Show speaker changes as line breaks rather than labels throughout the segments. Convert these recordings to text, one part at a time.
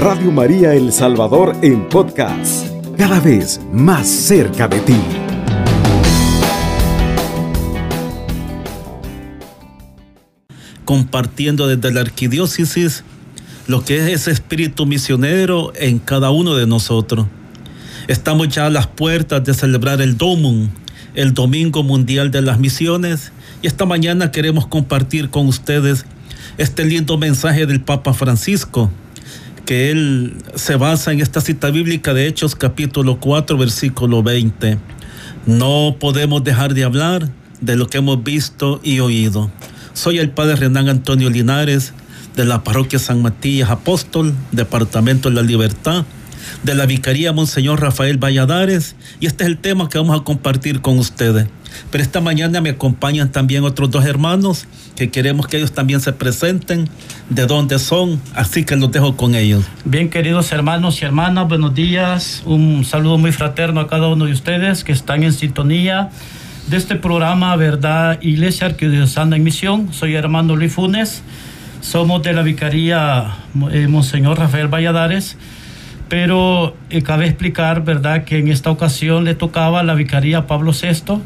Radio María El Salvador en podcast, cada vez más cerca de ti.
Compartiendo desde la arquidiócesis lo que es ese espíritu misionero en cada uno de nosotros. Estamos ya a las puertas de celebrar el Domum, el Domingo Mundial de las Misiones, y esta mañana queremos compartir con ustedes este lindo mensaje del Papa Francisco, que él se basa en esta cita bíblica de Hechos capítulo 4 versículo 20. No podemos dejar de hablar de lo que hemos visto y oído. Soy el Padre Renán Antonio Linares de la Parroquia San Matías Apóstol, Departamento de la Libertad de la Vicaría Monseñor Rafael Valladares y este es el tema que vamos a compartir con ustedes. Pero esta mañana me acompañan también otros dos hermanos que queremos que ellos también se presenten, de dónde son, así que los dejo con ellos.
Bien, queridos hermanos y hermanas, buenos días. Un saludo muy fraterno a cada uno de ustedes que están en sintonía de este programa, ¿verdad? Iglesia Arquidiocesana en Misión. Soy hermano Luis Funes. Somos de la Vicaría eh, Monseñor Rafael Valladares pero eh, cabe explicar, ¿verdad?, que en esta ocasión le tocaba la vicaría Pablo VI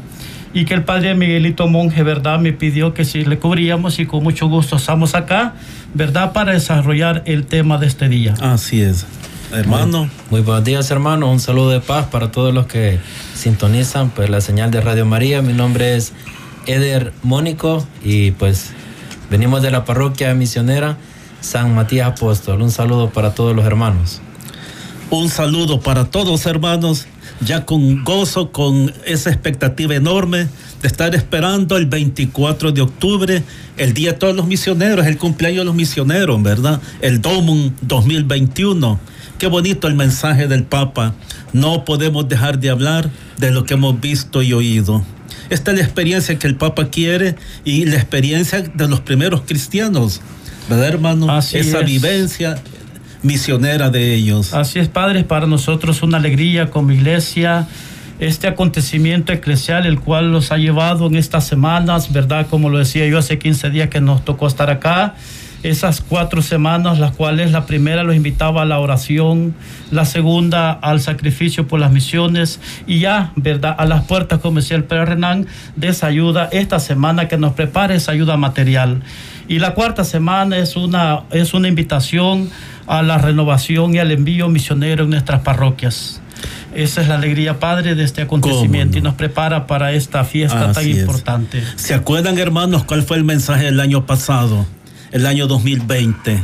y que el padre Miguelito Monje, ¿verdad?, me pidió que si le cubríamos y con mucho gusto estamos acá, ¿verdad?, para desarrollar el tema de este día.
Así es. Hermano.
Muy, muy buenos días, hermano. Un saludo de paz para todos los que sintonizan pues la señal de Radio María. Mi nombre es Eder Mónico y pues venimos de la parroquia misionera San Matías Apóstol. Un saludo para todos los hermanos.
Un saludo para todos hermanos, ya con gozo, con esa expectativa enorme de estar esperando el 24 de octubre, el Día de todos los misioneros, el cumpleaños de los misioneros, ¿verdad? El Domum 2021. Qué bonito el mensaje del Papa. No podemos dejar de hablar de lo que hemos visto y oído. Esta es la experiencia que el Papa quiere y la experiencia de los primeros cristianos, ¿verdad, hermano?
Así
Esa
es.
vivencia misionera de ellos.
Así es, Padre, para nosotros una alegría como iglesia este acontecimiento eclesial, el cual los ha llevado en estas semanas, ¿verdad? Como lo decía yo hace 15 días que nos tocó estar acá. Esas cuatro semanas, las cuales la primera los invitaba a la oración, la segunda al sacrificio por las misiones y ya, ¿verdad? A las puertas, como decía el Padre Renán, de esa ayuda, esta semana que nos prepare esa ayuda material. Y la cuarta semana es una, es una invitación a la renovación y al envío misionero en nuestras parroquias. Esa es la alegría, Padre, de este acontecimiento
no?
y nos prepara para esta fiesta tan
es.
importante.
¿Se acuerdan, hermanos, cuál fue el mensaje del año pasado, el año 2020?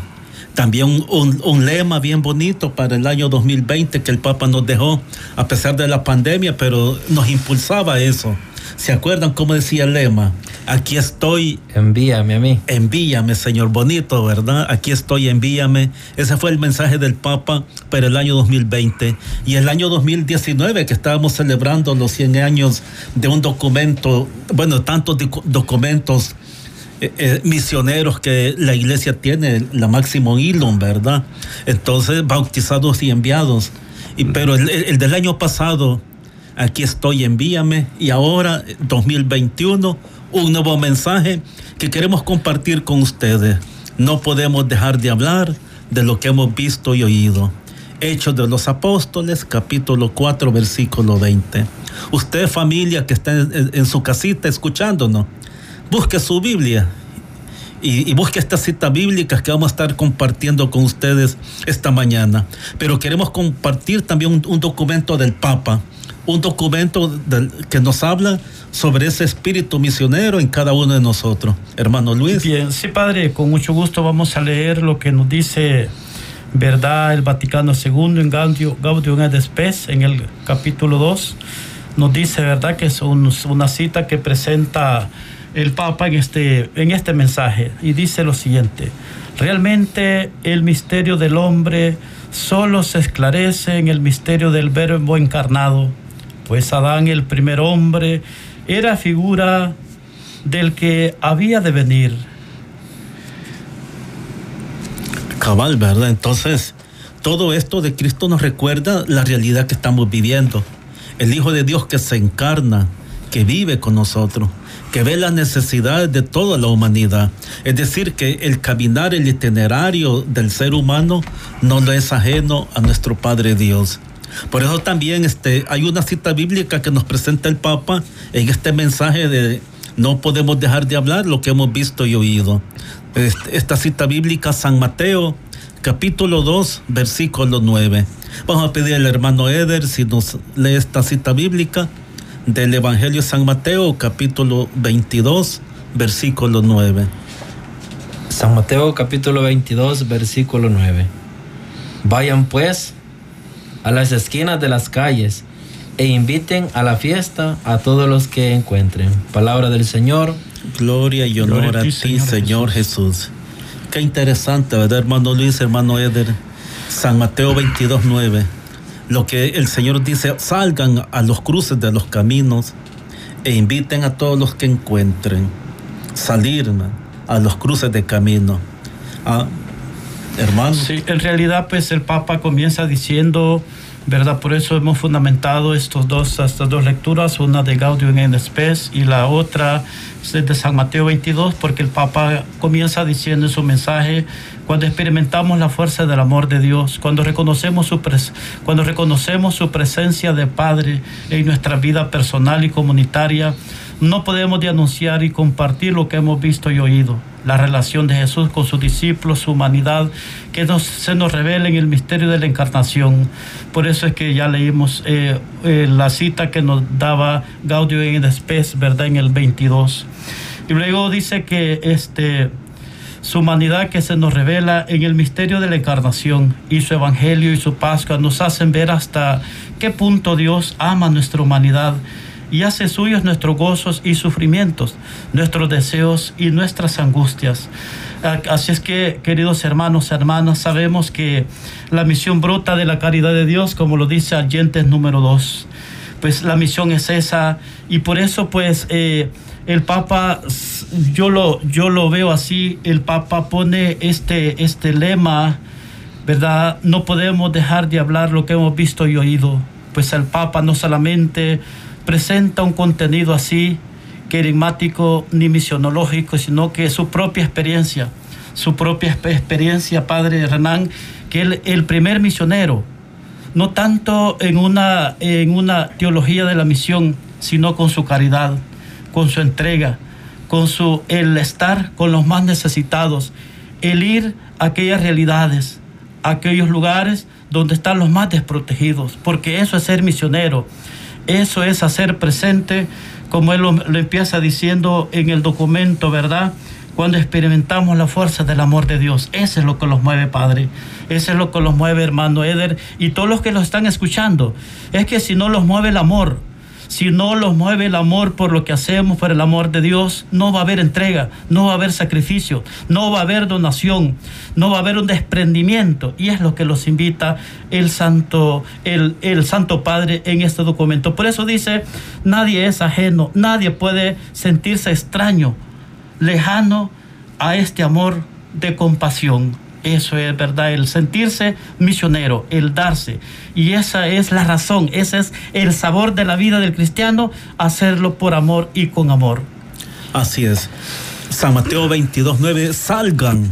También un, un- un lema bien bonito para el año 2020 que el Papa nos dejó, a pesar de la pandemia, pero nos impulsaba eso. ¿Se acuerdan cómo decía el lema? Aquí estoy,
Envíame a mí.
envíame, Señor, bonito, ¿verdad? Aquí estoy, envíame. Ese fue el mensaje del Papa para el año 2020. Y el año 2019, que estábamos celebrando los 100 años de un documento, bueno, tantos docu- documentos eh, eh, misioneros que la iglesia tiene, la Máximo Ilum, ¿verdad? Entonces, bautizados y enviados. Y, pero el, el del año pasado, aquí estoy, envíame. Y ahora, 2021, un nuevo mensaje que queremos compartir con ustedes. No podemos dejar de hablar de lo que hemos visto y oído. Hechos de los Apóstoles, capítulo 4, versículo 20. Usted, familia que está en, su casita escuchándonos, busque su Biblia y, busque estas citas bíblicas que vamos a estar compartiendo con ustedes esta mañana. Pero queremos compartir también un documento del Papa, un documento que nos habla sobre ese espíritu misionero en cada uno de nosotros. Hermano Luis.
Bien, sí, Padre, con mucho gusto vamos a leer lo que nos dice, ¿verdad?, el Vaticano II en et Spes, en el capítulo 2. Nos dice, ¿verdad?, que es un- una cita que presenta el Papa en este, en este mensaje. Y dice lo siguiente, realmente el misterio del hombre solo se esclarece en el misterio del verbo encarnado, pues Adán, el primer hombre, era figura del que había de venir.
Cabal, ¿verdad? Entonces, todo esto de Cristo nos recuerda la realidad que estamos viviendo. El Hijo de Dios que se encarna, que vive con nosotros, que ve las necesidades de toda la humanidad. Es decir, que el caminar, el itinerario del ser humano no es ajeno a nuestro Padre Dios. Por eso también este, hay una cita bíblica que nos presenta el Papa en este mensaje de no podemos dejar de hablar lo que hemos visto y oído. Este, esta cita bíblica, San Mateo, capítulo 2, versículo 9. Vamos a pedir al hermano Eder si nos lee esta cita bíblica del Evangelio de San Mateo, capítulo 22, versículo 9.
San Mateo, capítulo 22, versículo 9. Vayan pues a las esquinas de las calles e inviten a la fiesta a todos los que encuentren. Palabra del Señor.
Gloria y honor a ti, Señor, Jesús. Qué interesante, ¿verdad, hermano Luis, hermano Eder? San Mateo 22, 9 lo que el Señor dice, salgan a los cruces de los caminos e inviten a todos los que encuentren, salir a los cruces de camino. Ah, hermano.
Sí, en realidad pues el Papa comienza diciendo, ¿verdad? Por eso hemos fundamentado estos dos, estas dos lecturas, una de Gaudium en Spes y la otra de San Mateo 22, porque el Papa comienza diciendo en su mensaje, cuando experimentamos la fuerza del amor de Dios, cuando reconocemos su, cuando reconocemos su presencia de Padre en nuestra vida personal y comunitaria, no podemos de anunciar y compartir lo que hemos visto y oído, la relación de Jesús con sus discípulos, su humanidad, que se nos revela en el misterio de la encarnación. Por eso es que ya leímos eh, eh, la cita que nos daba Gaudio en Spes, ¿verdad? En el 22. Y luego dice que este, su humanidad que se nos revela en el misterio de la encarnación y su evangelio y su Pascua nos hacen ver hasta qué punto Dios ama nuestra humanidad y hace suyos nuestros gozos y sufrimientos, nuestros deseos y nuestras angustias. Así es que, queridos hermanos, hermanas, sabemos que la misión brota de la caridad de Dios, como lo dice Allentes número 2, pues la misión es esa y por eso pues eh, el Papa, yo lo, yo lo veo así, el Papa pone este, este lema, ¿verdad? No podemos dejar de hablar lo que hemos visto y oído, pues el Papa no solamente presenta un contenido así, querigmático ni misionológico, sino que su propia experiencia, su propia experiencia, Padre Renan, que él el primer misionero, no tanto en una, en una teología de la misión, sino con su caridad, con su entrega, con su el estar con los más necesitados, el ir a aquellas realidades, a aquellos lugares donde están los más desprotegidos, porque eso es ser misionero. Eso es hacer presente, como él lo, empieza diciendo en el documento, ¿verdad? Cuando experimentamos la fuerza del amor de Dios. Eso es lo que los mueve, Padre. Eso es lo que los mueve, hermano Eder. Y todos los que lo están escuchando. Es que si no los mueve el amor, si no los mueve el amor por lo que hacemos, por el amor de Dios, no va a haber entrega, no va a haber sacrificio, no va a haber donación, no va a haber un desprendimiento. Y es lo que los invita el Santo, el, el Santo Padre en este documento. Por eso dice, nadie es ajeno, nadie puede sentirse extraño, lejano a este amor de compasión. Eso es verdad, el sentirse misionero, el darse. Y esa es la razón, ese es el sabor de la vida del cristiano, hacerlo por amor y con amor.
Así es. San Mateo 22, 9, salgan.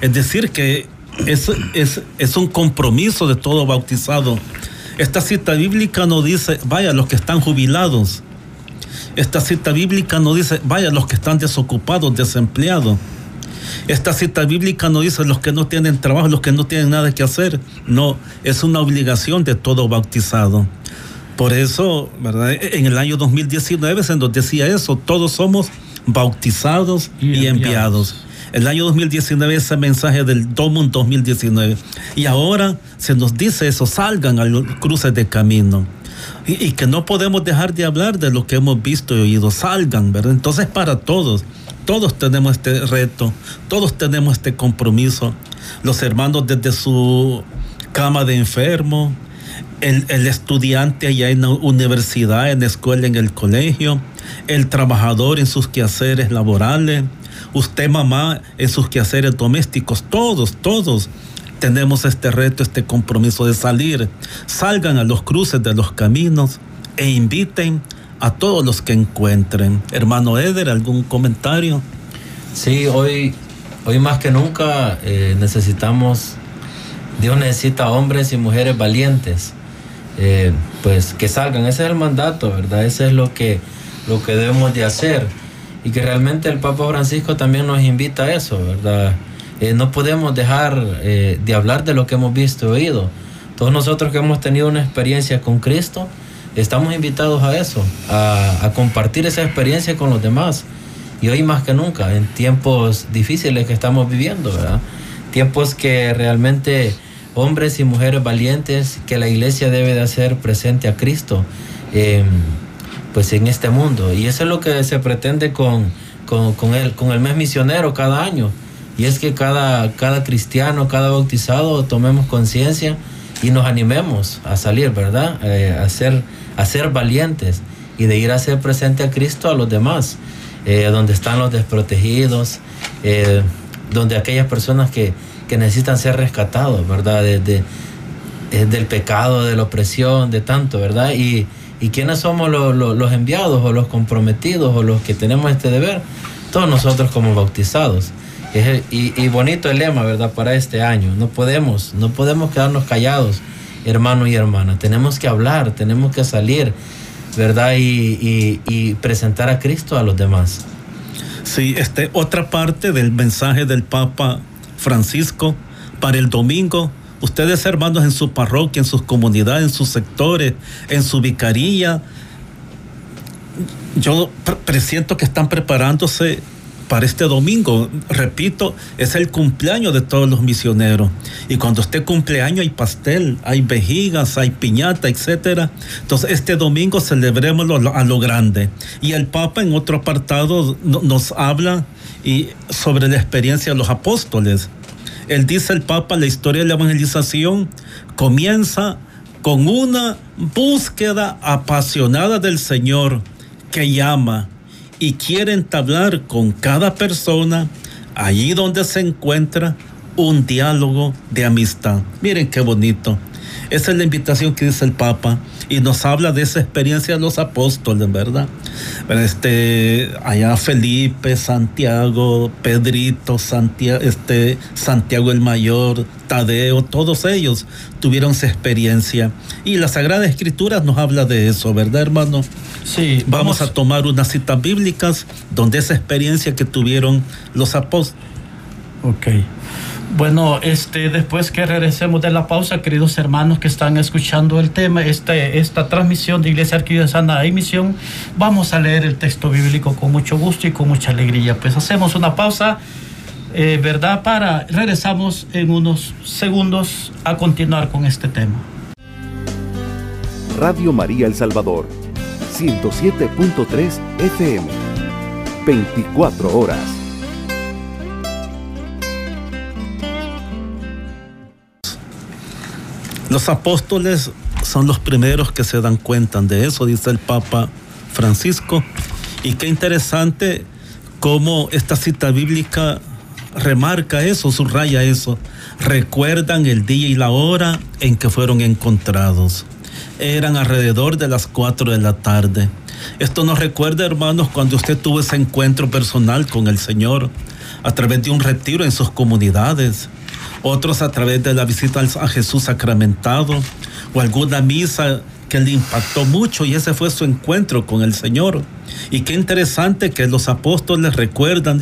Es decir, que es, es, es un compromiso de todo bautizado. Esta cita bíblica no dice, vaya los que están jubilados. Esta cita bíblica no dice, vaya los que están desocupados, desempleados. Esta cita bíblica no dice los que no tienen trabajo, los que no tienen nada que hacer. No, es una obligación de todo bautizado. Por eso, ¿verdad? En el año 2019 se nos decía eso, todos somos bautizados y, enviados. El año 2019 ese mensaje del Domum 2019. Y ahora se nos dice eso, salgan a los cruces de camino. Y, y, que no podemos dejar de hablar de lo que hemos visto y oído, salgan, ¿verdad? Entonces para todos, todos tenemos este reto, todos tenemos este compromiso. Los hermanos desde su cama de enfermo, el, estudiante allá en la universidad, en la escuela, en el colegio, el trabajador en sus quehaceres laborales, usted mamá en sus quehaceres domésticos, todos, todos tenemos este reto, este compromiso de salir. Salgan a los cruces de los caminos e inviten a todos los que encuentren. Hermano Eder, ¿algún comentario?
Sí, hoy, hoy más que nunca eh, necesitamos, Dios necesita hombres y mujeres valientes, eh, pues que salgan, ese es el mandato, ¿verdad? Ese es lo que, lo que debemos de hacer y que realmente el Papa Francisco también nos invita a eso, ¿verdad? Eh, no podemos dejar de hablar de lo que hemos visto y oído. Todos nosotros que hemos tenido una experiencia con Cristo, estamos invitados a eso, a, a compartir esa experiencia con los demás y hoy más que nunca, en tiempos difíciles que estamos viviendo, ¿verdad? Tiempos que realmente hombres y mujeres valientes que la iglesia debe de hacer presente a Cristo, em, pues en este mundo. Y eso es lo que se pretende con, con, con, el, con el mes misionero cada año. Y es que cada, cada cristiano, cada bautizado tomemos conciencia y nos animemos a salir, ¿verdad? Eh, a, ser, a ser valientes y de ir a ser presente a Cristo a los demás. Eh, donde están los desprotegidos, eh, donde aquellas personas que, necesitan ser rescatados, ¿verdad? De, eh, del pecado, de la opresión, de tanto, ¿verdad? Y, y quiénes somos los enviados o los comprometidos o los que tenemos este deber, todos nosotros como bautizados. Y, y, bonito el lema, ¿verdad? Para este año. No podemos, no podemos quedarnos callados, hermano y hermana. Tenemos que hablar, tenemos que salir, ¿verdad? Y, presentar a Cristo a los demás.
Sí, este, otra parte del mensaje del Papa Francisco para el domingo. Ustedes hermanos en su parroquia, en sus comunidades, en sus sectores, en su vicaría, yo presiento que están preparándose para este domingo. Repito, es el cumpleaños de todos los misioneros. Y cuando esté cumpleaños hay pastel, hay vejigas, hay piñata, etcétera. Entonces, este domingo celebrémoslo a lo grande. Y el Papa en otro apartado nos habla sobre la experiencia de los apóstoles. Él dice el Papa, la historia de la evangelización comienza con una búsqueda apasionada del Señor que llama, y quiere entablar con cada persona, allí donde se encuentra, un diálogo de amistad. Miren qué bonito. Esa es la invitación que dice el Papa y nos habla de esa experiencia de los apóstoles, ¿verdad? Este, allá Felipe, Santiago, Pedrito, Santiago, este, Santiago el Mayor, Tadeo, todos ellos tuvieron esa experiencia. Y la Sagrada Escritura nos habla de eso, ¿verdad, hermano?
Sí.
Vamos, a tomar unas citas bíblicas donde esa experiencia que tuvieron los apóstoles.
Ok. Bueno, este, después que regresemos de la pausa, queridos hermanos que están escuchando el tema, este, esta transmisión de Iglesia Arquidiocesana de Misión, vamos a leer el texto bíblico con mucho gusto y con mucha alegría. Pues hacemos una pausa, eh, ¿verdad? Para regresamos en unos segundos a continuar con este tema.
Radio María El Salvador, 107.3 FM, 24 horas.
Los apóstoles son los primeros que se dan cuenta de eso, dice el Papa Francisco. Y qué interesante cómo esta cita bíblica remarca eso, subraya eso. Recuerdan el día y la hora en que fueron encontrados. Eran alrededor de las cuatro de la tarde. Esto nos recuerda, hermanos, cuando usted tuvo ese encuentro personal con el Señor a través de un retiro en sus comunidades otros a través de la visita a Jesús sacramentado o alguna misa que le impactó mucho y ese fue su encuentro con el Señor. Y qué interesante que los apóstoles recuerdan,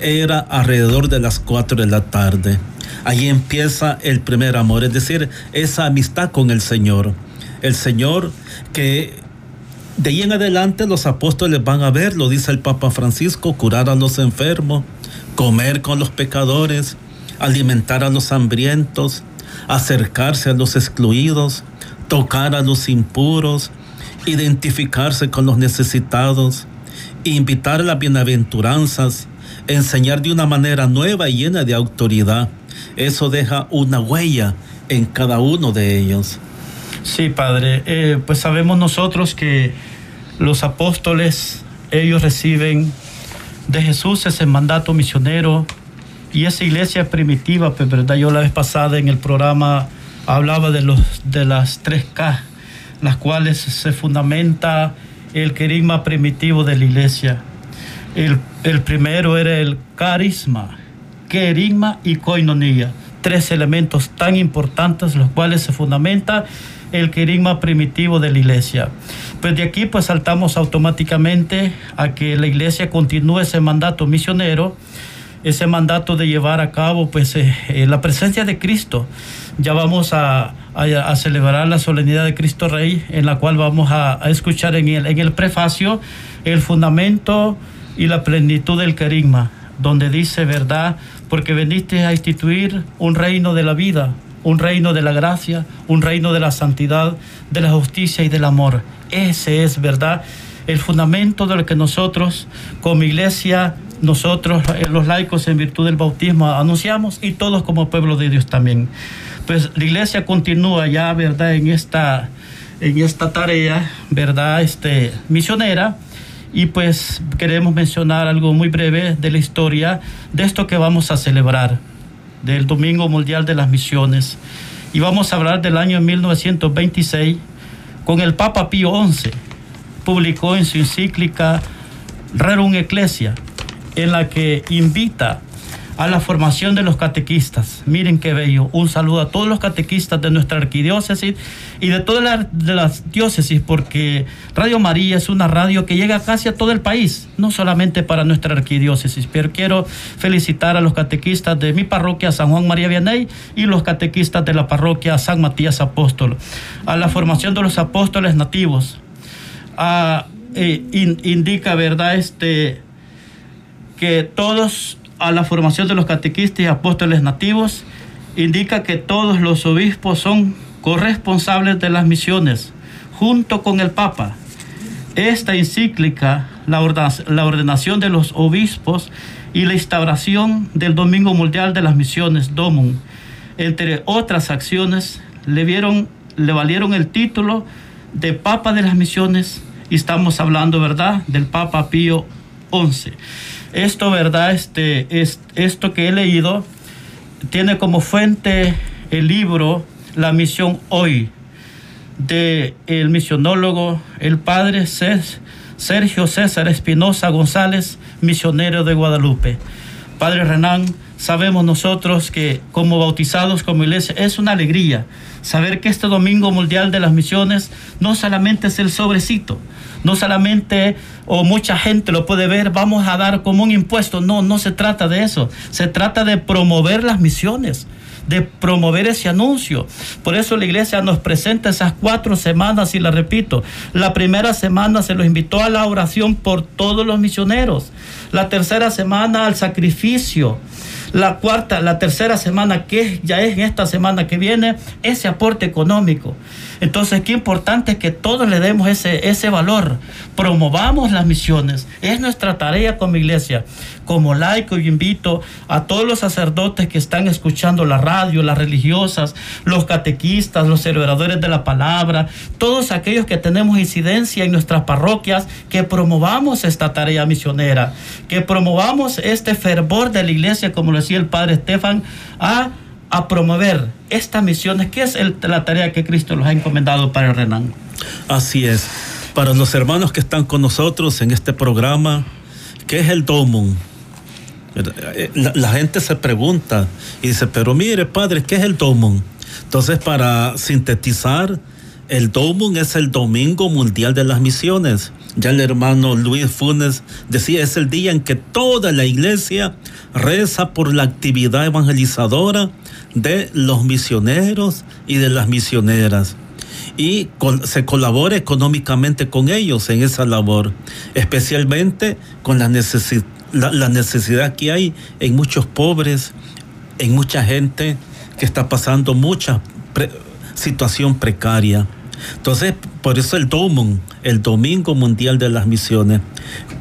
era alrededor de las cuatro de la tarde. Ahí empieza el primer amor, es decir, esa amistad con el Señor. El Señor que de ahí en adelante los apóstoles van a ver, lo dice el Papa Francisco, curar a los enfermos, comer con los pecadores, alimentar a los hambrientos, acercarse a los excluidos, tocar a los impuros, identificarse con los necesitados, invitar a las bienaventuranzas, enseñar de una manera nueva y llena de autoridad. Eso deja una huella en cada uno de ellos.
Sí, Padre, eh, pues sabemos nosotros que los apóstoles, ellos reciben de Jesús ese mandato misionero, y esa iglesia primitiva, pues verdad, yo la vez pasada en el programa hablaba de, los, de las tres K, las cuales se fundamenta el querigma primitivo de la iglesia. El, el primero era el carisma, querigma y coinonía. Tres elementos tan importantes los cuales se fundamenta el querigma primitivo de la iglesia. Pues de aquí pues saltamos automáticamente a que la iglesia continúe ese mandato misionero, ese mandato de llevar a cabo pues eh, eh, la presencia de Cristo. Ya vamos a, a, celebrar la solemnidad de Cristo Rey, en la cual vamos a, escuchar en el, en el prefacio el fundamento y la plenitud del querigma, donde dice verdad, porque veniste a instituir un reino de la vida, un reino de la gracia, un reino de la santidad, de la justicia y del amor. Ese es, ¿verdad? El fundamento de lo que nosotros como iglesia, nosotros eh, los laicos en virtud del bautismo anunciamos y todos como pueblo de Dios también. Pues la iglesia continúa ya, ¿verdad? En esta, en esta tarea, ¿verdad? Este, misionera. Y pues queremos mencionar algo muy breve de la historia de esto que vamos a celebrar, del Domingo Mundial de las Misiones. Y vamos a hablar del año 1926 con el Papa Pío XI. Publicó en su encíclica Rerum Ecclesia, en la que invita a la formación de los catequistas. Miren qué bello. Un saludo a todos los catequistas de nuestra arquidiócesis y de todas las, diócesis, porque Radio María es una radio que llega casi a todo el país, no solamente para nuestra arquidiócesis. Pero quiero felicitar a los catequistas de mi parroquia San Juan María Vianney y los catequistas de la parroquia San Matías Apóstol. A la formación de los apóstoles nativos. Eh, indica, ¿verdad? Este, que todos a la formación de los catequistas y apóstoles nativos, indica que todos los obispos son corresponsables de las misiones, junto con el Papa. Esta encíclica, la ordenación de los obispos y la instauración del Domingo Mundial de las Misiones, DOMUN, entre otras acciones, le, vieron, le valieron el título de Papa de las Misiones, y estamos hablando, ¿verdad?, del Papa Pío XI. Esto, ¿verdad? Este, es, esto que he leído tiene como fuente el libro La misión hoy de el misionólogo, el padre Sergio César Espinosa González, misionero de Guadalupe. Padre Renán, sabemos nosotros que como bautizados como iglesia es una alegría saber que este Domingo Mundial de las Misiones no solamente es el sobrecito, no solamente o mucha gente lo puede ver, vamos a dar como un impuesto. No, no se trata de eso. Se trata de promover las misiones de promover ese anuncio. Por eso la iglesia nos presenta esas cuatro semanas y la repito, la primera semana se los invitó a la oración por todos los misioneros, la tercera semana al sacrificio, la cuarta, la tercera semana, que ya es esta semana que viene, ese aporte económico. Entonces, qué importante es que todos le demos ese, ese valor, promovamos las misiones. Es nuestra tarea como iglesia. Como laico, yo invito a todos los sacerdotes que están escuchando la radio, las religiosas, los catequistas, los celebradores de la palabra, todos aquellos que tenemos incidencia en nuestras parroquias, que promovamos esta tarea misionera, que promovamos este fervor de la iglesia, como lo decía el padre Estefan, a a promover estas misiones, que es la tarea que Cristo los ha encomendado para el Renan.
Así es. Para los hermanos que están con nosotros en este programa, ¿qué es el DOMUN? La, la, gente se pregunta y dice, pero mire, padre, ¿qué es el DOMUN? Entonces, para sintetizar, el DOMUN es el Domingo Mundial de las Misiones. Ya el hermano Luis Funes decía, es el día en que toda la iglesia reza por la actividad evangelizadora de los misioneros y de las misioneras y se colabora económicamente con ellos en esa labor, especialmente con la, necesidad que hay en muchos pobres, en mucha gente que está pasando mucha situación precaria. Entonces, por eso el DOMUN, el Domingo Mundial de las Misiones.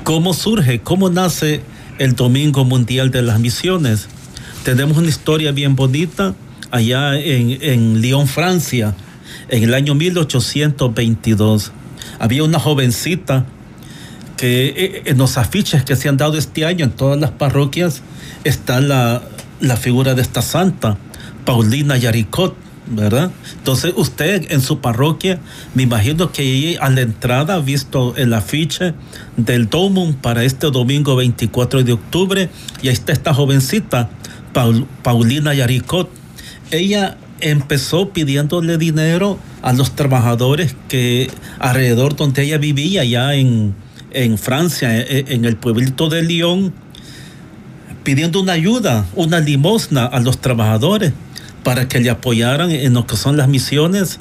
¿Cómo surge? ¿Cómo nace el Domingo Mundial de las Misiones? Tenemos una historia bien bonita allá en, Lyon, Francia, en el año 1822. Había una jovencita que eh, en los afiches que se han dado este año en todas las parroquias está la, la figura de esta santa, Paulina Yaricot Entonces usted en su parroquia, me imagino que a la entrada ha visto el afiche del Domum para este domingo 24 de octubre. Y ahí está esta jovencita, Paulina Yaricot. Ella empezó pidiéndole dinero a los trabajadores que alrededor donde ella vivía, allá en, en Francia, e, e, en el pueblito de Lyon, pidiendo una ayuda, una limosna a los trabajadores para que le apoyaran en lo que son las misiones.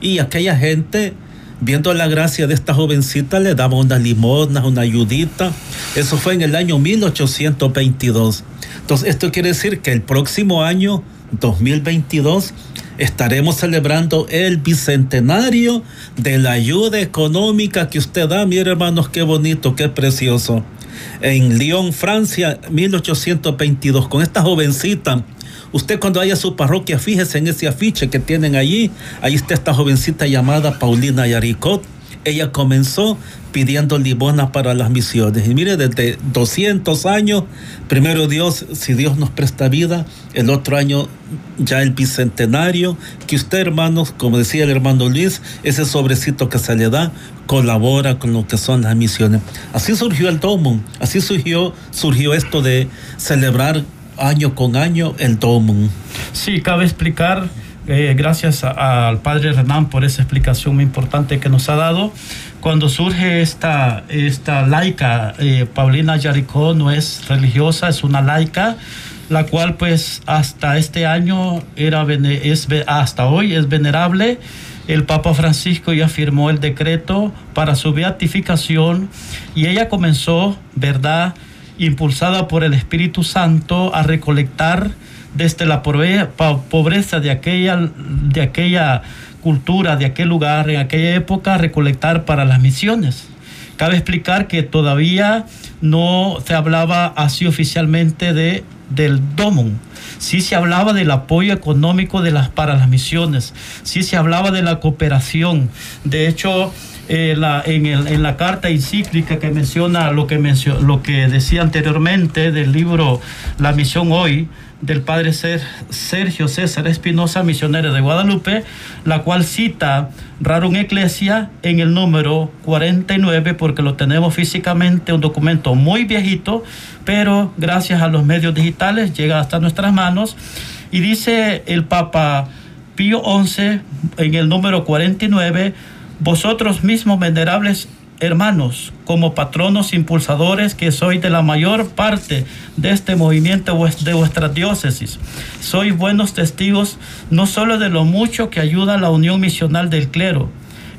Y aquella gente, viendo la gracia de esta jovencita, le daba unas limosnas, una ayudita. Eso fue en el año 1822. Entonces, esto quiere decir que el próximo año, 2022, estaremos celebrando el bicentenario de la ayuda económica que usted da. Mire, hermanos, qué bonito, qué precioso. En Lyon, Francia, 1822, con esta jovencita Usted cuando vaya a su parroquia, fíjese en ese afiche que tienen allí. Ahí está esta jovencita llamada Paulina Yaricot. Ella comenzó pidiendo limosna para las misiones. Y mire, desde 200 años, primero Dios, si Dios nos presta vida, el otro año ya el bicentenario, que usted, hermanos, como decía el hermano Luis, ese sobrecito que se le da, colabora con lo que son las misiones. Así surgió el Domo, así surgió, surgió esto de celebrar año con año el DOMUN.
Sí, cabe explicar, eh, gracias al padre Renan por esa explicación muy importante que nos ha dado. Cuando surge esta, esta laica, eh, Paulina Yaricó no es religiosa, es una laica, la cual pues hasta este año era, es, hasta hoy es venerable. El Papa Francisco ya firmó el decreto para su beatificación y ella comenzó, ¿verdad?, impulsada por el Espíritu Santo a recolectar desde la pobreza de aquella, de aquella cultura, de aquel lugar, en aquella época, recolectar para las misiones. Cabe explicar que todavía no se hablaba así oficialmente de, del DOMUN. Sí se hablaba del apoyo económico para las misiones, sí se hablaba de la cooperación. De hecho, eh, en, la carta encíclica que menciona lo que, lo que decía anteriormente del libro La Misión Hoy, del padre Sergio César Espinosa, misionero de Guadalupe, la cual cita Rarum Ecclesia en el número 49, porque lo tenemos físicamente, un documento muy viejito, pero gracias a los medios digitales llega hasta nuestras manos. Y dice el Papa Pío XI en el número 49, vosotros mismos, venerables hermanos, como patronos impulsadores que sois de la mayor parte de este movimiento de vuestra diócesis, sois buenos testigos no solo de lo mucho que ayuda la unión misional del clero,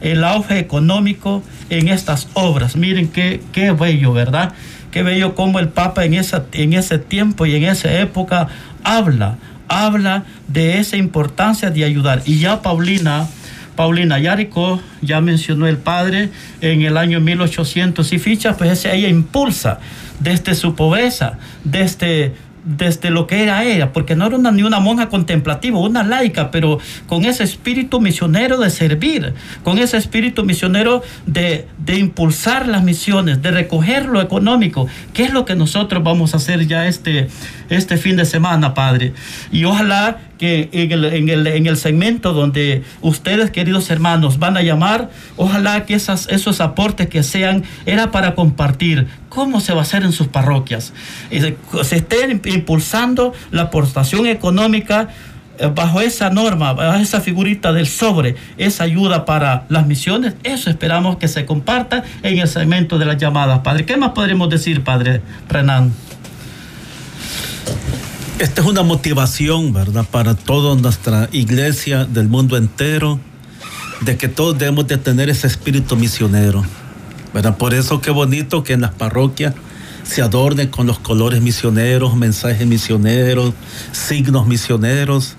el auge económico en estas obras. Miren qué, qué bello, ¿verdad? Qué bello como el Papa en, esa, en ese tiempo y en esa época habla, habla de esa importancia de ayudar. Y ya Paulina Paulina Yarico, ya mencionó el padre, en el año 1800 y ficha, pues ella impulsa desde su pobreza, desde desde lo que era ella, porque no era ni una monja contemplativa, una laica, pero con ese espíritu misionero de servir, con ese espíritu misionero de, de, impulsar las misiones, de recoger lo económico, ¿Qué es lo que nosotros vamos a hacer ya este, este fin de semana, Padre. Y ojalá que en el, en, segmento donde ustedes, queridos hermanos, van a llamar, ojalá que esos aportes que sean, era para compartir cómo se va a hacer en sus parroquias. Se, se estén impulsando la aportación económica eh, bajo esa norma, bajo esa figurita del sobre, esa ayuda para las misiones, eso esperamos que se comparta en el segmento de las llamadas, Padre. ¿Qué más podremos decir, Padre Renan?
Esta es una motivación, ¿verdad?, para toda nuestra iglesia del mundo entero, de que todos debemos de tener ese espíritu misionero, ¿verdad? Por eso qué bonito que en las parroquias se adornen con los colores misioneros, mensajes misioneros, signos misioneros,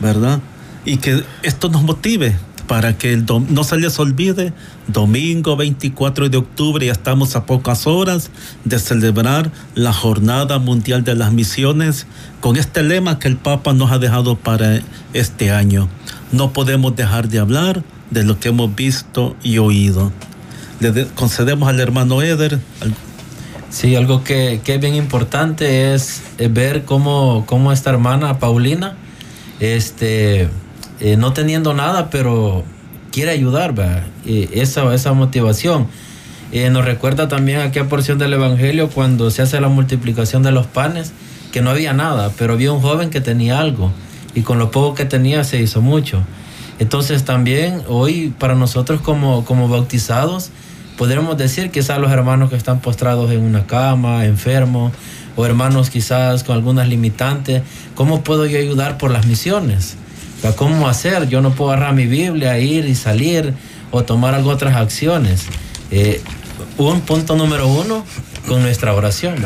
¿verdad? Y que esto nos motive para que el no se les olvide, domingo 24 de octubre, ya estamos a pocas horas de celebrar la Jornada Mundial de las Misiones con este lema que el Papa nos ha dejado para este año. No podemos dejar de hablar de lo que hemos visto y oído. Le concedemos al hermano Eder.
Sí, algo que, que, es bien importante es ver cómo, cómo esta hermana Paulina este, eh, no teniendo nada, pero quiere ayudar, ¿verdad? esa, esa motivación. Eh, nos recuerda también aquella porción del Evangelio cuando se hace la multiplicación de los panes, que no había nada, pero había un joven que tenía algo y con lo poco que tenía se hizo mucho. Entonces también hoy para nosotros como, como bautizados, podríamos decir quizás los hermanos que están postrados en una cama, enfermos, o hermanos quizás con algunas limitantes, ¿cómo puedo yo ayudar por las misiones? ¿Cómo hacer? Yo no puedo agarrar mi Biblia, ir y salir o tomar algo otras acciones. Eh, un punto número uno con nuestra oración.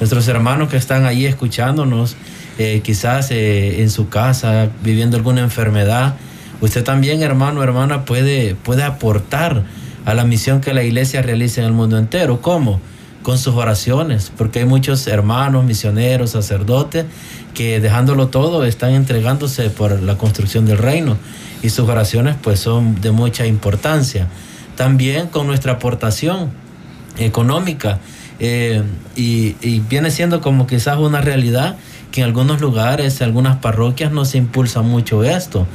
Nuestros hermanos que están ahí escuchándonos, eh, quizás eh, en su casa, viviendo alguna enfermedad, usted también, hermano, hermana, puede, puede aportar a la misión que la iglesia realiza en el mundo entero. ¿Cómo? con sus oraciones, porque hay muchos hermanos, misioneros, sacerdotes, que dejándolo todo están entregándose por la construcción del reino y sus oraciones pues son de mucha importancia. También con nuestra aportación económica eh, y, viene siendo como quizás una realidad que en algunos lugares, en algunas parroquias no se impulsa mucho esto,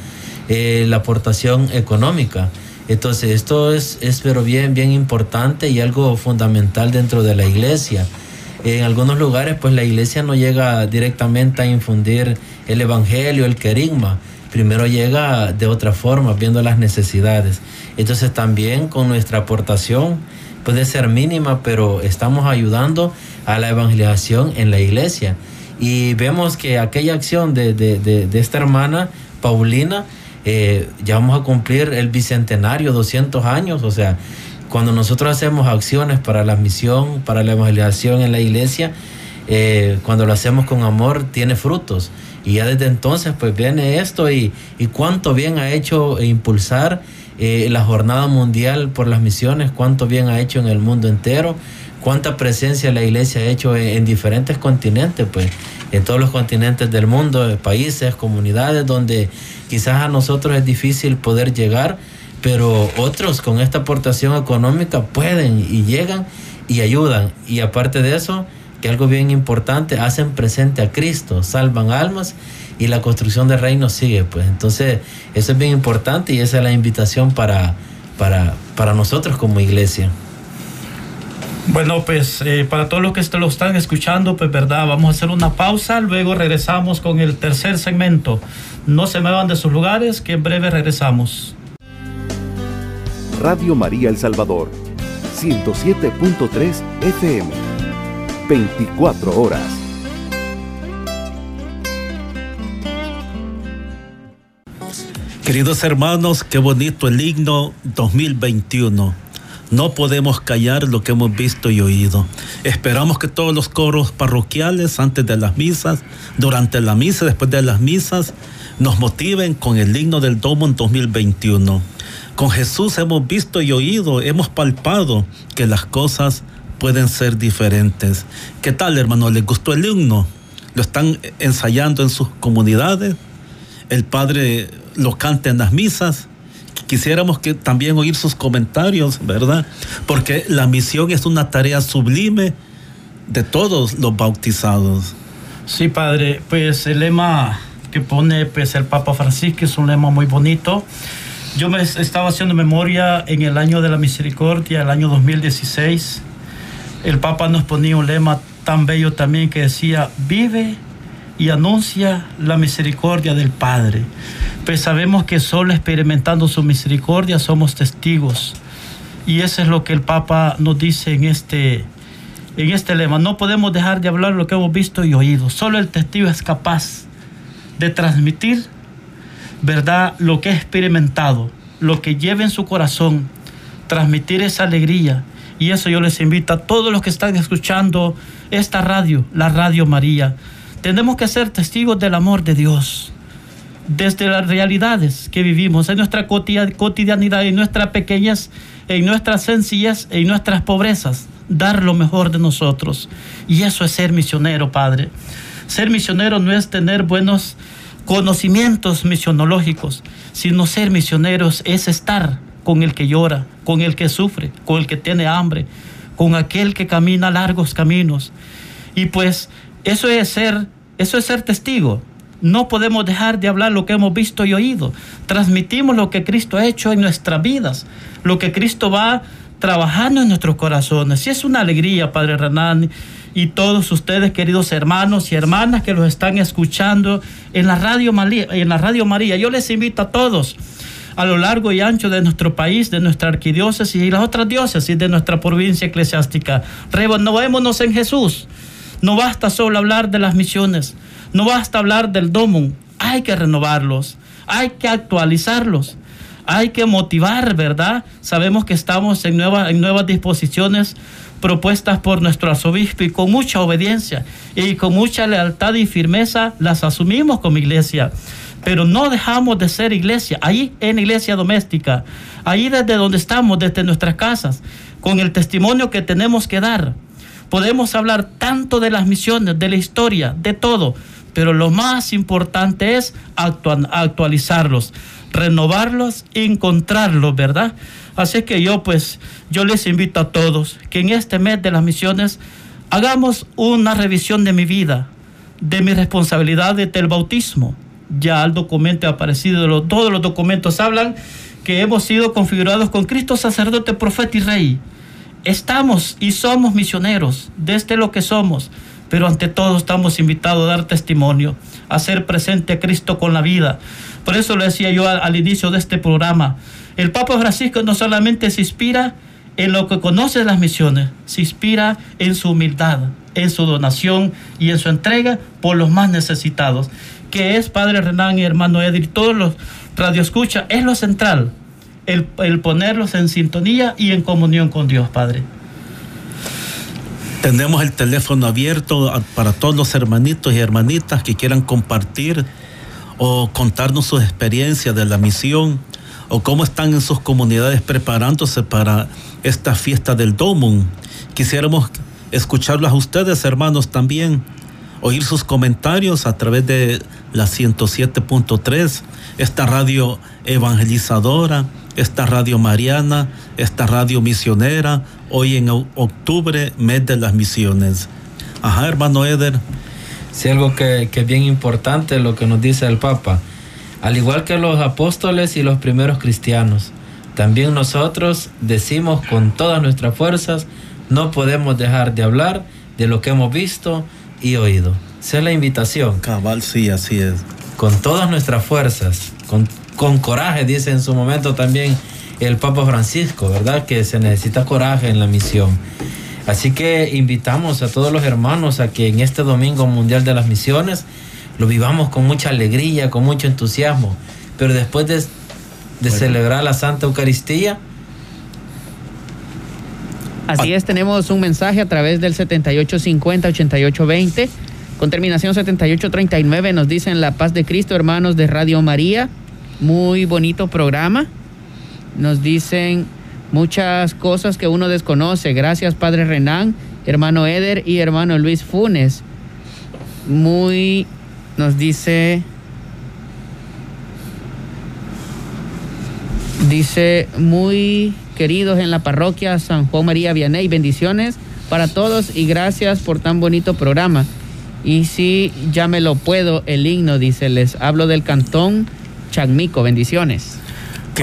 eh, la aportación económica. Entonces, esto es, es pero bien, bien importante y algo fundamental dentro de la iglesia. En algunos lugares, pues la iglesia no llega directamente a infundir el evangelio, el querigma. Primero llega de otra forma, viendo las necesidades. Entonces, también con nuestra aportación, puede ser mínima, pero estamos ayudando a la evangelización en la iglesia. Y vemos que aquella acción de, de, de, esta hermana, Paulina, eh, ya vamos a cumplir el bicentenario, 200 años, o sea, cuando nosotros hacemos acciones para la misión, para la evangelización en la iglesia, eh, cuando lo hacemos con amor, tiene frutos. Y ya desde entonces, pues viene esto y, y cuánto bien ha hecho impulsar eh, la jornada mundial por las misiones, cuánto bien ha hecho en el mundo entero, cuánta presencia la iglesia ha hecho en, en diferentes continentes, pues en todos los continentes del mundo, países, comunidades donde quizás a nosotros es difícil poder llegar, pero otros con esta aportación económica pueden y llegan y ayudan. Y aparte de eso, que algo bien importante, hacen presente a Cristo, salvan almas y la construcción del reino sigue. Pues entonces, eso es bien importante y esa es la invitación para, para, para nosotros como iglesia.
Bueno, pues eh, para todos los que lo están escuchando, pues verdad, vamos a hacer una pausa, luego regresamos con el tercer segmento. No se muevan de sus lugares, que en breve regresamos.
Radio María El Salvador, 107.3 FM, 24 horas.
Queridos hermanos, qué bonito el himno 2021 no podemos callar lo que hemos visto y oído. Esperamos que todos los coros parroquiales antes de las misas, durante la misa, después de las misas, nos motiven con el himno del Domo en 2021. Con Jesús hemos visto y oído, hemos palpado que las cosas pueden ser diferentes. ¿Qué tal, hermano? ¿Les gustó el himno? ¿Lo están ensayando en sus comunidades? ¿El Padre lo canta en las misas? quisiéramos que también oír sus comentarios, ¿verdad? Porque la misión es una tarea sublime de todos los bautizados.
Sí, padre, pues el lema que pone pues el Papa Francisco es un lema muy bonito. Yo me estaba haciendo memoria en el año de la misericordia, el año 2016. El Papa nos ponía un lema tan bello también que decía, vive y anuncia la misericordia del Padre. Pues sabemos que solo experimentando su misericordia somos testigos. Y eso es lo que el Papa nos dice en este, en este lema. No podemos dejar de hablar lo que hemos visto y oído. Solo el testigo es capaz de transmitir, ¿verdad? Lo que ha experimentado, lo que lleva en su corazón, transmitir esa alegría. Y eso yo les invito a todos los que están escuchando esta radio, la Radio María tenemos que ser testigos del amor de Dios desde las realidades que vivimos, en nuestra cotidianidad, en nuestras pequeñas, en nuestras sencillas, en nuestras pobrezas, dar lo mejor de nosotros. Y eso es ser misionero, Padre. Ser misionero no es tener buenos conocimientos misionológicos, sino ser misioneros es estar con el que llora, con el que sufre, con el que tiene hambre, con aquel que camina largos caminos. Y pues eso es ser, eso es ser testigo. No podemos dejar de hablar lo que hemos visto y oído. Transmitimos lo que Cristo ha hecho en nuestras vidas, lo que Cristo va trabajando en nuestros corazones. Y es una alegría, Padre Renan, y todos ustedes, queridos hermanos y hermanas que los están escuchando en la Radio María. En la Radio María. Yo les invito a todos a lo largo y ancho de nuestro país, de nuestra arquidiócesis y las otras diócesis de nuestra provincia eclesiástica. Renovémonos en Jesús. No basta solo hablar de las misiones, no basta hablar del domo, hay que renovarlos, hay que actualizarlos, hay que motivar, ¿verdad? Sabemos que estamos en, nuevas disposiciones propuestas por nuestro arzobispo y con mucha obediencia y con mucha lealtad y firmeza las asumimos como iglesia. Pero no dejamos de ser iglesia, ahí en iglesia doméstica, ahí desde donde estamos, desde nuestras casas, con el testimonio que tenemos que dar. Podemos hablar tanto de las misiones, de la historia, de todo, pero lo más importante es actualizarlos, renovarlos, encontrarlos, ¿verdad? Así que yo pues, yo les invito a todos que en este mes de las misiones hagamos una revisión de mi vida, de mi responsabilidad desde el bautismo. Ya el documento ha aparecido, todos los documentos hablan que hemos sido configurados con Cristo sacerdote, profeta y rey. Estamos y somos misioneros, desde lo que somos, pero ante todo estamos invitados a dar testimonio, a ser presente a Cristo con la vida. Por eso lo decía yo al, inicio de este programa. El Papa Francisco no solamente se inspira en lo que conoce las misiones, se inspira en su humildad, en su donación y en su entrega por los más necesitados, que es Padre Renan y hermano Edith, todos los radioescucha, es lo central el, ponerlos en sintonía y en comunión con Dios, Padre.
Tenemos el teléfono abierto para todos los hermanitos y hermanitas que quieran compartir o contarnos sus experiencias de la misión o cómo están en sus comunidades preparándose para esta fiesta del Domum. Quisiéramos escucharlos a ustedes, hermanos, también, oír sus comentarios a través de la 107.3, esta radio evangelizadora esta radio mariana, esta radio misionera, hoy en octubre, mes de las misiones. Ajá, hermano Eder.
Sí, algo que, que es bien importante lo que nos dice el Papa. Al igual que los apóstoles y los primeros cristianos, también nosotros decimos con todas nuestras fuerzas, no podemos dejar de hablar de lo que hemos visto y oído. Esa es la invitación.
Cabal, sí, así es.
Con todas nuestras fuerzas, con con coraje, dice en su momento también el Papa Francisco, ¿verdad? Que se necesita coraje en la misión. Así que invitamos a todos los hermanos a que en este Domingo Mundial de las Misiones lo vivamos con mucha alegría, con mucho entusiasmo, pero después de, celebrar la Santa Eucaristía.
Así es, tenemos un mensaje a través del 7850-8820. Con terminación 7839 nos dicen la paz de Cristo, hermanos de Radio María. Muy bonito programa. Nos dicen muchas cosas que uno desconoce. Gracias, Padre Renán, hermano Eder y hermano Luis Funes. Muy, nos dice, dice, muy queridos en la parroquia San Juan María Vianey, bendiciones para todos y gracias por tan bonito programa. Y si ya me lo puedo, el himno, dice, les hablo del cantón Chagmico. Bendiciones.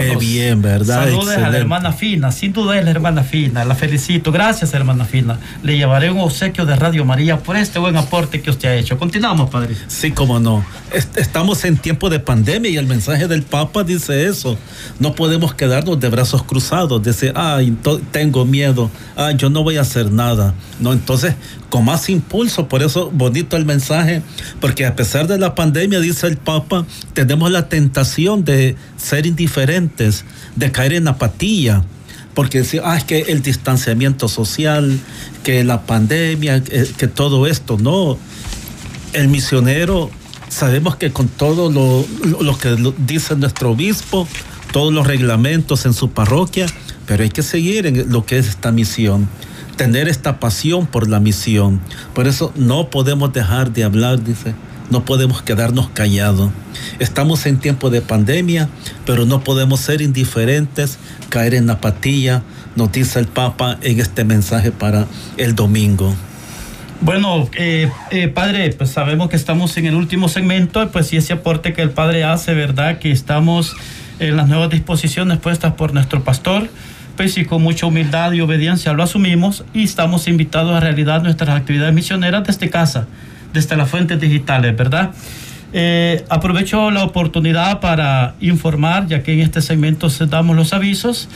Qué bien, ¿verdad?
Saludes a la hermana Fina, sin duda es la hermana Fina, la felicito. Gracias, hermana Fina. Le llevaré un obsequio de Radio María por este buen aporte que usted ha hecho. Continuamos, padre.
Sí, cómo no. Estamos en tiempo de pandemia y el mensaje del Papa dice eso. No podemos quedarnos de brazos cruzados, decir, ay, tengo miedo, ay, yo no voy a hacer nada. No, entonces, con más impulso, por eso bonito el mensaje, porque a pesar de la pandemia, dice el Papa, tenemos la tentación de ser indiferentes, de caer en apatía, porque decir, ah, es que el distanciamiento social, que la pandemia, que, todo esto, no. El misionero, sabemos que con todo lo, que dice nuestro obispo, todos los reglamentos en su parroquia, pero hay que seguir en lo que es esta misión, tener esta pasión por la misión. Por eso no podemos dejar de hablar, dice, no podemos quedarnos callados. Estamos en tiempo de pandemia, pero no podemos ser indiferentes, caer en apatía, nos dice el Papa en este mensaje para el domingo.
Bueno, eh, eh, padre, pues sabemos que estamos en el último segmento, pues y ese aporte que el padre hace, ¿verdad? Que estamos en las nuevas disposiciones puestas por nuestro pastor, pues y con mucha humildad y obediencia lo asumimos y estamos invitados a realizar nuestras actividades misioneras desde casa, desde las fuentes digitales, ¿verdad? Eh, aprovecho la oportunidad para informar, ya que en este segmento damos los avisos,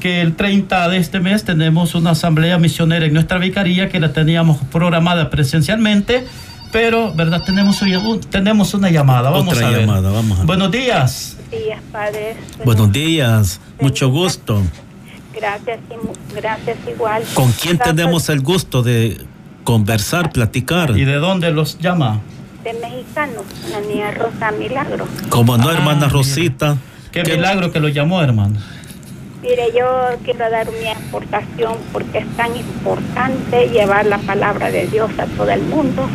que el 30 de este mes tenemos una asamblea misionera en nuestra vicaría que la teníamos programada presencialmente, pero verdad tenemos un- tenemos una llamada. Vamos
Otra
a ver.
llamada, vamos a ver.
Buenos días.
Buenos días, padre.
Buenos días, mucho gusto.
Gracias, y mu- gracias igual.
¿Con quién
Gracias
tenemos el gusto de conversar, platicar?
¿Y de dónde los llama?
De mexicanos, la niña Rosa Milagro.
Como no,
Ah,
hermana. Rosita.
Qué
que-
milagro que lo llamó, hermano.
Mire, yo quiero dar mi aportación porque es tan importante llevar la palabra de Dios a todo el mundo.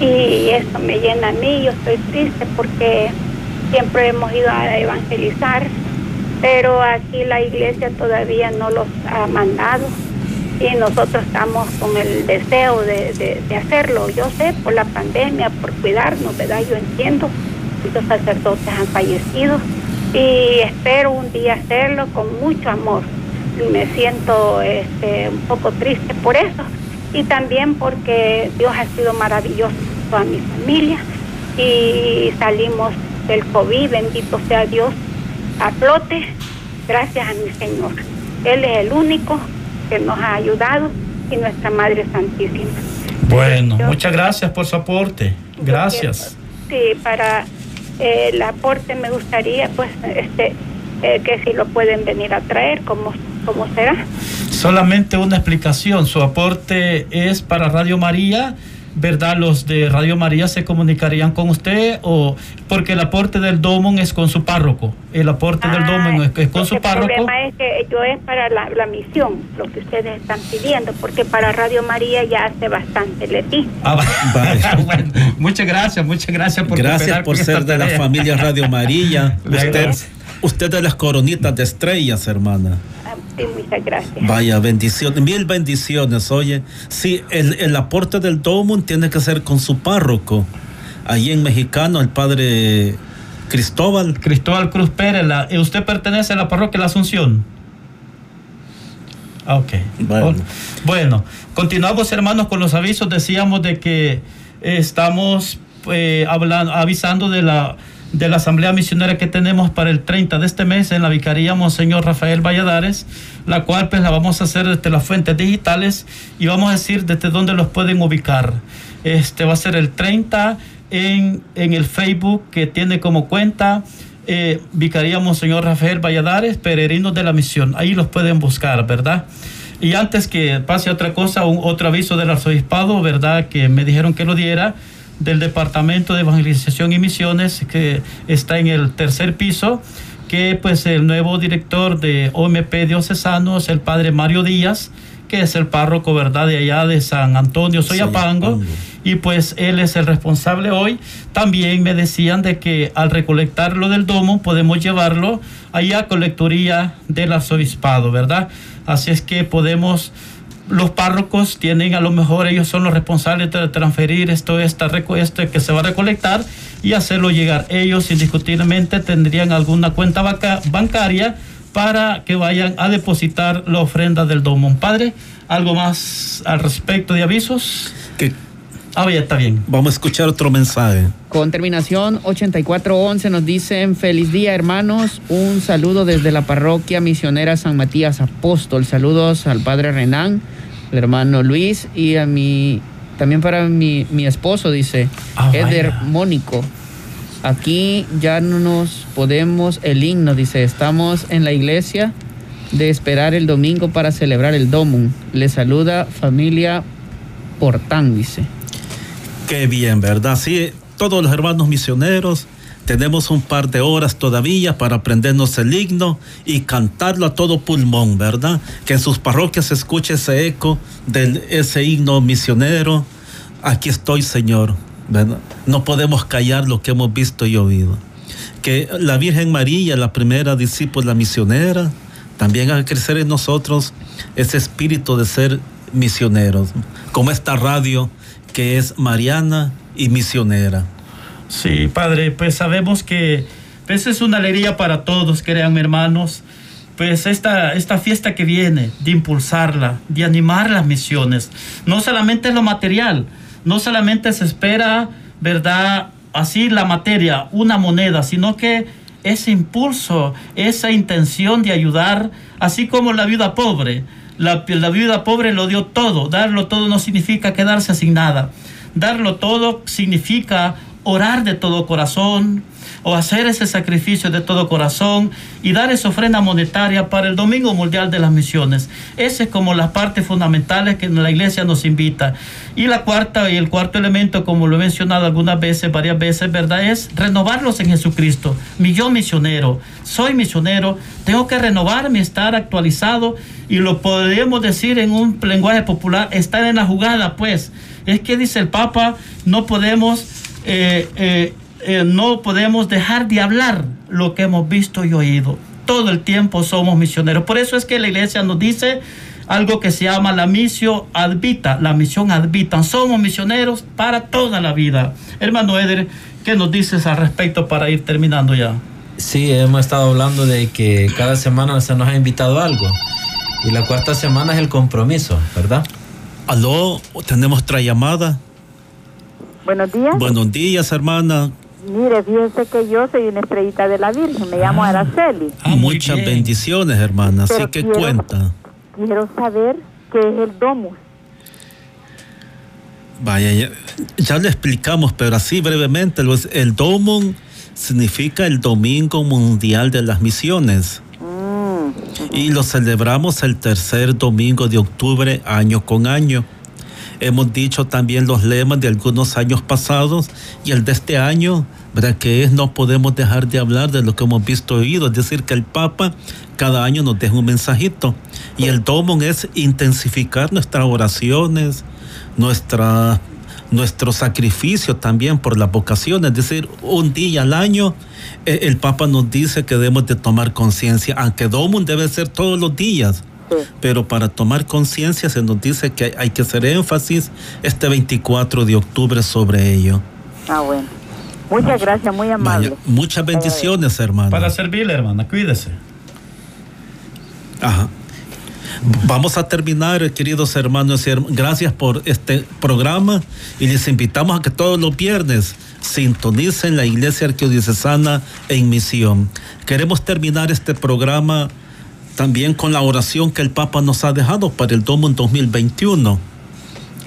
Y eso me llena a mí. Yo estoy triste porque siempre hemos ido a evangelizar, pero aquí la iglesia todavía no los ha mandado. Y nosotros estamos con el deseo de, de- hacerlo. Yo sé, por la pandemia, por cuidarnos, ¿verdad? Yo entiendo. Muchos sacerdotes han fallecido y espero un día hacerlo con mucho amor. Me siento este, un poco triste por eso y también porque Dios ha sido maravilloso toda mi familia y salimos del COVID, bendito sea Dios, a flote, gracias a mi Señor. Él es el único que nos ha ayudado y nuestra Madre Santísima.
Bueno,
Yo-
muchas gracias por su aporte. Gracias.
Sí, para eh, el aporte me gustaría, pues, este, eh, que si lo pueden venir a traer, ¿cómo, cómo será?
Solamente una explicación. Su aporte es para Radio María. ¿Verdad? Los de Radio María se comunicarían con usted o porque el aporte del Domon es con su párroco. El aporte del Domon es, es con su
El
párroco.
problema es que yo es para la, la misión, lo que ustedes están pidiendo, porque para Radio María ya hace bastante le di.
Ah, bueno, muchas gracias, muchas gracias por
Gracias por ser de la familia Radio.
Le
Usted, usted de las coronitas de estrellas, hermana.
Sí, muchas gracias.
Vaya, bendiciones, mil bendiciones. Oye, sí, el, el aporte del Domum tiene que ser con su párroco. Allí en Mexicano, el padre Cristóbal.
Cristóbal Cruz Pérez, la- eh, ¿usted pertenece a la parroquia La Asunción? Ah, ok.
Bueno.
Bueno, continuamos hermanos con los avisos. Decíamos de que estamos eh, hablando, avisando de la, de la asamblea misionera que tenemos para el 30 de este mes en la Vicaría Monseñor Rafael Valladares, la cual pues la vamos a hacer desde las fuentes digitales y vamos a decir desde dónde los pueden ubicar. Este va a ser el 30 en, en el Facebook que tiene como cuenta eh, Vicaría Monseñor Rafael Valladares, Peregrinos de la Misión. Ahí los pueden buscar, ¿verdad? Y antes que pase otra cosa, un, otro aviso del arzobispado, ¿verdad? Que me dijeron que lo diera, del Departamento de Evangelización y Misiones, que está en el tercer piso, que pues el nuevo director de OMP Diocesanos, el padre Mario Díaz, que es el párroco, ¿verdad? De allá de San Antonio Soyapango. Y pues él es el responsable hoy. También me decían de que al recolectar lo del domo podemos llevarlo allá a colecturía del arzobispado, ¿verdad? Así es que podemos, los párrocos tienen a lo mejor, ellos son los responsables de transferir esto, esta, reco- este que se va a recolectar y hacerlo llegar. Ellos indiscutiblemente tendrían alguna cuenta vaca- bancaria para que vayan a depositar la ofrenda del domo. Padre, ¿algo más al respecto de avisos?
Que
Ah, ya está bien.
vamos a escuchar otro mensaje.
Con terminación 8411 nos dicen feliz día hermanos, un saludo desde la parroquia misionera San Matías Apóstol, saludos al padre Renán, al hermano Luis y a mi, también para mi, mi esposo dice,
Ah,
Eder
vaya.
Mónico. Aquí ya no nos podemos el himno, dice, estamos en la iglesia de esperar el domingo para celebrar el Domum. Le saluda familia Portán, dice.
Qué bien, ¿verdad? Sí, todos los hermanos misioneros tenemos un par de horas todavía para aprendernos el himno y cantarlo a todo pulmón, ¿verdad? Que en sus parroquias se escuche ese eco de ese himno misionero. Aquí estoy, Señor. No podemos callar lo que hemos visto y oído. Que la Virgen María, la primera discípula misionera, también haga crecer en nosotros ese espíritu de ser misioneros. como esta radio que es mariana y misionera.
Sí, Padre, pues sabemos que pues es una alegría para todos, créanme hermanos, pues esta, esta fiesta que viene, de impulsarla, de animar las misiones, no solamente lo material, no solamente se espera, ¿verdad? Así la materia, una moneda, sino que ese impulso, esa intención de ayudar, así como la viuda pobre. La, la viuda pobre lo dio todo. Darlo todo no significa quedarse sin nada. Darlo todo significa orar de todo corazón, o hacer ese sacrificio de todo corazón y dar esa ofrenda monetaria para el Domingo Mundial de las Misiones. Esa es como las partes fundamentales que la iglesia nos invita. Y la cuarta y el cuarto elemento, como lo he mencionado algunas veces, varias veces, ¿verdad? Es renovarlos en Jesucristo. Mi yo misionero, soy misionero, tengo que renovarme, estar actualizado y lo podríamos decir en un lenguaje popular, estar en la jugada, pues. Es que dice el Papa, no podemos... Eh, eh, eh, no podemos dejar de hablar lo que hemos visto y oído. Todo el tiempo somos misioneros. Por eso es que la iglesia nos dice algo que se llama la misión advita, la misión advita. Somos misioneros para toda la vida. Hermano Eder, ¿qué nos dices al respecto para ir terminando ya?
Sí, hemos estado hablando de que cada semana se nos ha invitado algo. Y la cuarta semana es el compromiso, ¿verdad?
Aló, tenemos otra llamada.
Buenos días.
Buenos días, hermana.
Mire, fíjese que yo soy una estrellita de la Virgen, me llamo
Ah.
Araceli.
Ah, Muchas bendiciones, hermana. Así que
quiero-
cuenta.
Quiero saber qué es el domus.
Vaya, ya, ya le explicamos, pero así brevemente, el Domon significa el Domingo Mundial de las Misiones. Y lo celebramos el tercer domingo de octubre, año con año. Hemos dicho también los lemas de algunos años pasados y el de este año, ¿verdad? Que es no podemos dejar de hablar de lo que hemos visto oído. Es decir, que el Papa cada año nos deja un mensajito. Y el Domon es intensificar nuestras oraciones, nuestra, nuestro sacrificio también por las vocaciones. Es decir, un día al año eh, el Papa nos dice que debemos de tomar conciencia, aunque Domum debe ser todos los días. Pero para tomar conciencia se nos dice que hay que hacer énfasis este 24 de octubre sobre ello.
Ah, bueno. Muchas gracias, muy amable.
Vaya, muchas bendiciones, hermano.
Para servirle, hermana, cuídese.
Ajá. Vamos a terminar, queridos hermanos y hermanas. Gracias por este programa y les invitamos a que todos los viernes sintonicen la Iglesia Arquidiocesana en misión. Queremos terminar este programa también con la oración que el Papa nos ha dejado para el Domo en 2021.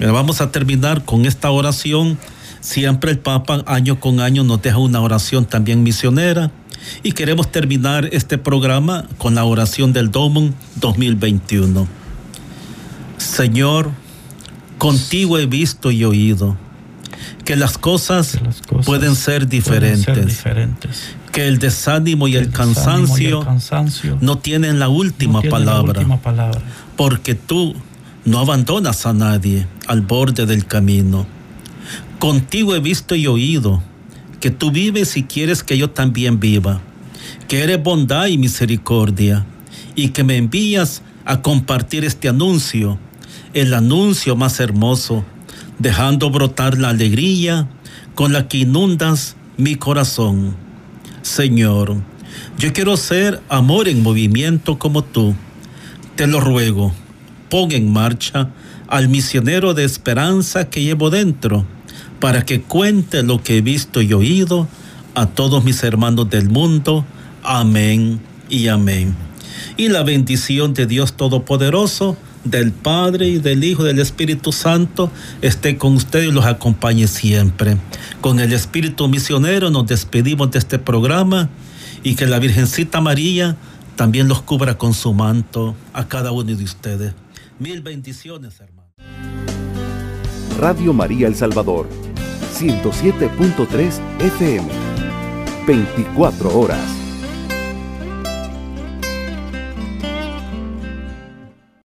Eh, Vamos a terminar con esta oración. Siempre el Papa año con año nos deja una oración también misionera. Y queremos terminar este programa con la oración del Domum 2021. Señor, contigo he visto y oído que las cosas, pueden ser.
Pueden ser diferentes.
Que el desánimo y el,
desánimo y el cansancio,
no tienen la última
no tiene la
palabra.
última palabra.
Porque tú no abandonas a nadie al borde del camino. Contigo he visto y oído que tú vives y quieres que yo también viva, que eres bondad y misericordia, y que me envías a compartir este anuncio, el anuncio más hermoso, dejando brotar la alegría con la que inundas mi corazón. Señor, yo quiero ser amor en movimiento como tú. Te lo ruego, pon en marcha al misionero de esperanza que llevo dentro, para que cuente lo que he visto y oído a todos mis hermanos del mundo. Amén y amén. Y la bendición de Dios Todopoderoso, del Padre y del Hijo y del Espíritu Santo, esté con ustedes y los acompañe siempre. Con el Espíritu Misionero nos despedimos de este programa y que la Virgencita María también los cubra con su manto a cada uno de ustedes. Mil bendiciones, hermano.
Radio María El Salvador, 107.3 FM, 24 horas.